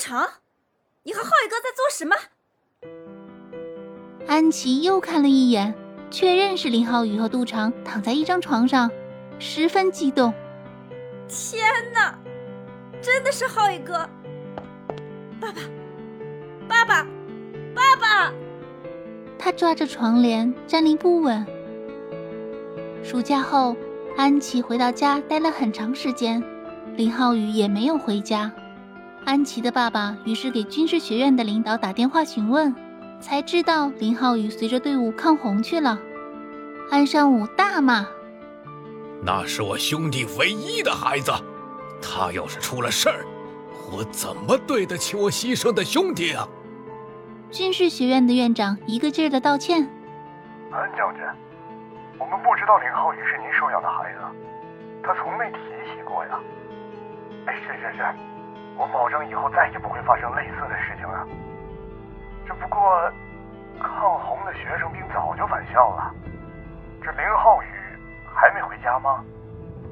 杜长，你和浩宇哥在做什么？安琪又看了一眼，确认是林浩宇和杜长躺在一张床上，十分激动。天哪，真的是浩宇哥！爸爸，爸爸，爸爸！他抓着床帘，站立不稳。暑假后，安琪回到家待了很长时间，林浩宇也没有回家。安琪的爸爸于是给军事学院的领导打电话询问，才知道林浩宇随着队伍抗洪去了。安尚武大骂：“那是我兄弟唯一的孩子，他要是出了事儿，我怎么对得起我牺牲的兄弟啊？”军事学院的院长一个劲儿的道歉：“安将军。”我们不知道林浩宇是您收养的孩子，他从没提起过呀。哎，是是是，我保证以后再也不会发生类似的事情了。只不过，抗洪的学生兵早就返校了，这林浩宇还没回家吗？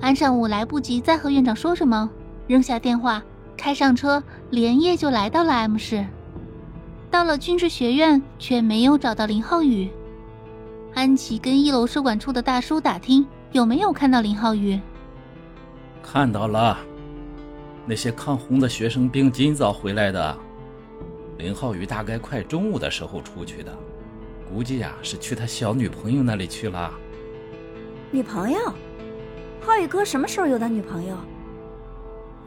安尚武来不及再和院长说什么，扔下电话，开上车，连夜就来到了 M 市。到了军事学院，却没有找到林浩宇。安琪跟一楼收管处的大叔打听有没有看到林浩宇。看到了，那些抗洪的学生兵今早回来的。林浩宇大概快中午的时候出去的，估计呀是去他小女朋友那里去了。女朋友？浩宇哥什么时候有的女朋友？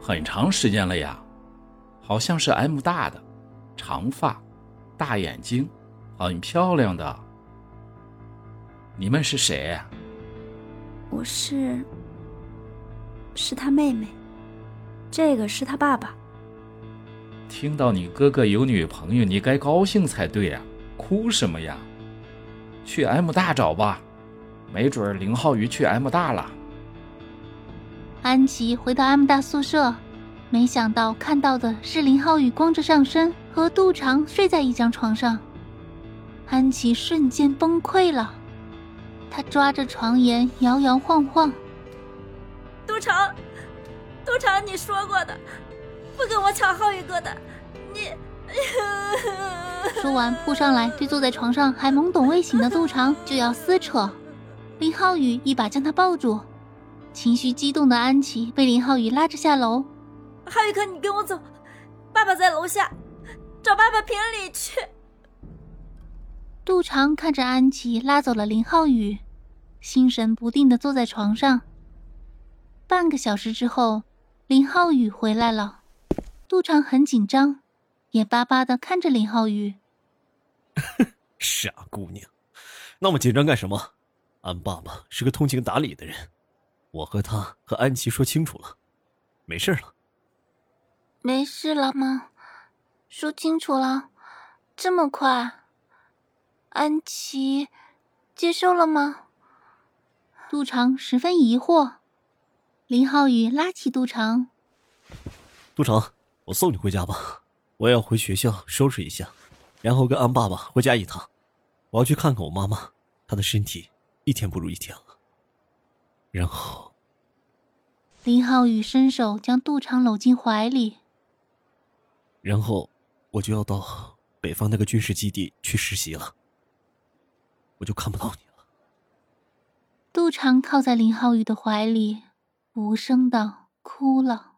很长时间了呀，好像是 M 大的，长发，大眼睛，很漂亮的。你们是谁？我是，是他妹妹，这个是他爸爸。听到你哥哥有女朋友，你该高兴才对呀，哭什么呀？去 M 大找吧，没准林浩宇去 M 大了。安琪回到 M 大宿舍，没想到看到的是林浩宇光着上身和杜长睡在一张床上，安琪瞬间崩溃了。她抓着床沿摇摇晃晃。杜长，杜长，你说过的，不跟我抢浩宇哥的，你。说完扑上来，对坐在床上还懵懂未醒的杜长就要撕扯。林浩宇一把将他抱住，情绪激动的安琪被林浩宇拉着下楼。浩宇哥，你跟我走，爸爸在楼下，找爸爸评理去。杜长看着安琪拉走了林浩宇，心神不定的坐在床上。半个小时之后，林浩宇回来了。杜长很紧张，眼巴巴的看着林浩宇。傻姑娘，那么紧张干什么？安爸爸是个通情达理的人，我和他和安琪说清楚了，没事了。没事了吗？说清楚了，这么快？安琪，接受了吗？杜长十分疑惑。林浩宇拉起杜长：“杜长，我送你回家吧，我要回学校收拾一下，然后跟安爸爸回家一趟。我要去看看我妈妈，她的身体一天不如一天了。”然后，林浩宇伸手将杜长搂进怀里。然后，我就要到北方那个军事基地去实习了。我就看不到你了。杜长靠在林浩宇的怀里，无声的哭了。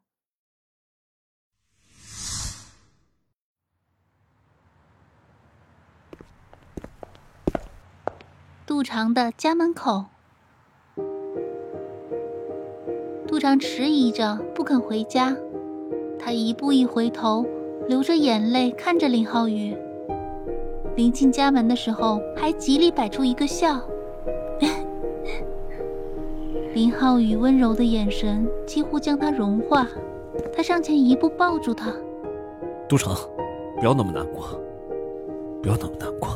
杜长的家门口，杜长迟疑着不肯回家，他一步一回头，流着眼泪看着林浩宇。临近家门的时候，还极力摆出一个笑。林浩宇温柔的眼神几乎将他融化，他上前一步抱住他。都城，不要那么难过，不要那么难过。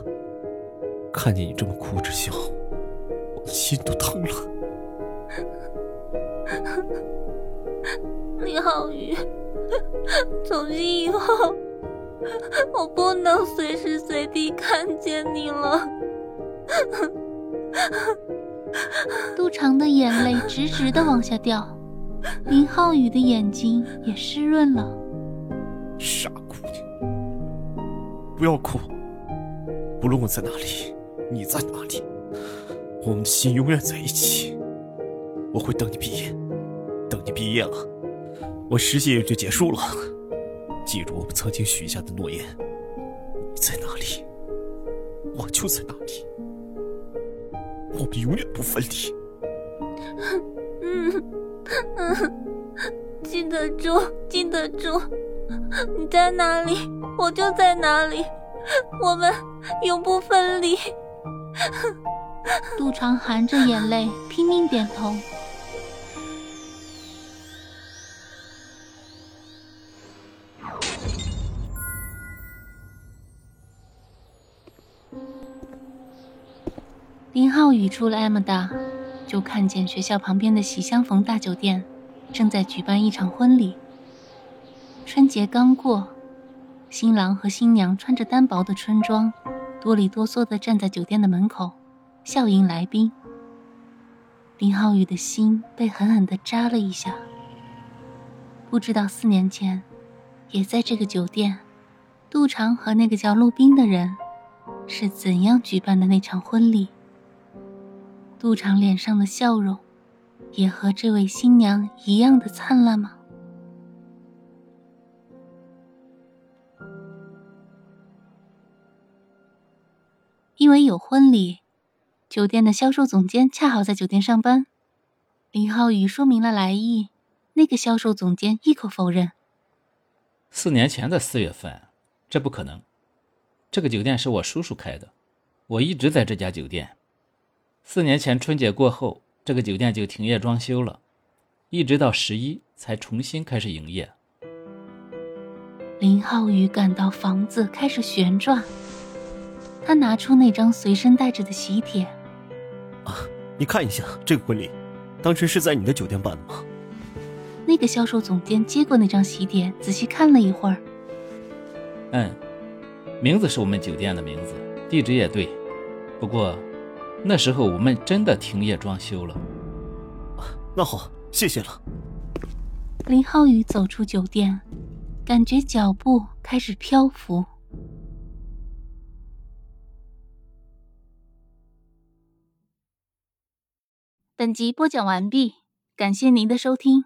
看见你这么哭着笑，我的心都疼了。林浩宇，从今以后，我不能随时随地看见你了。杜长的眼泪直直的往下掉，林浩宇的眼睛也湿润了。傻姑娘，不要哭。不论我在哪里，你在哪里，我们的心永远在一起。我会等你毕业，等你毕业了，我实习也就结束了。记住我们曾经许下的诺言，你在哪里，我就在哪里。我们永远不分离。嗯嗯，记得住，记得住。你在哪里，我就在哪里，我们永不分离。杜长含着眼泪拼命点头。林浩宇出了 M 大，就看见学校旁边的喜相逢大酒店正在举办一场婚礼。春节刚过，新郎和新娘穿着单薄的春装，哆里哆嗦地站在酒店的门口，笑迎来宾。林浩宇的心被狠狠地扎了一下。不知道四年前，也在这个酒店，杜长和那个叫陆冰的人，是怎样举办的那场婚礼。杜长脸上的笑容，也和这位新娘一样的灿烂吗？因为有婚礼，酒店的销售总监恰好在酒店上班。林浩宇说明了来意，那个销售总监一口否认。四年前的四月份，这不可能。这个酒店是我叔叔开的，我一直在这家酒店。四年前春节过后，这个酒店就停业装修了，一直到十一才重新开始营业。林浩宇感到房子开始旋转，他拿出那张随身带着的喜帖，啊，你看一下这个婚礼，当时是在你的酒店办的吗？那个销售总监接过那张喜帖，仔细看了一会儿。嗯，名字是我们酒店的名字，地址也对，不过。那时候我们真的停业装修了。那好，谢谢了。林浩宇走出酒店，感觉脚步开始漂浮。本集播讲完毕，感谢您的收听。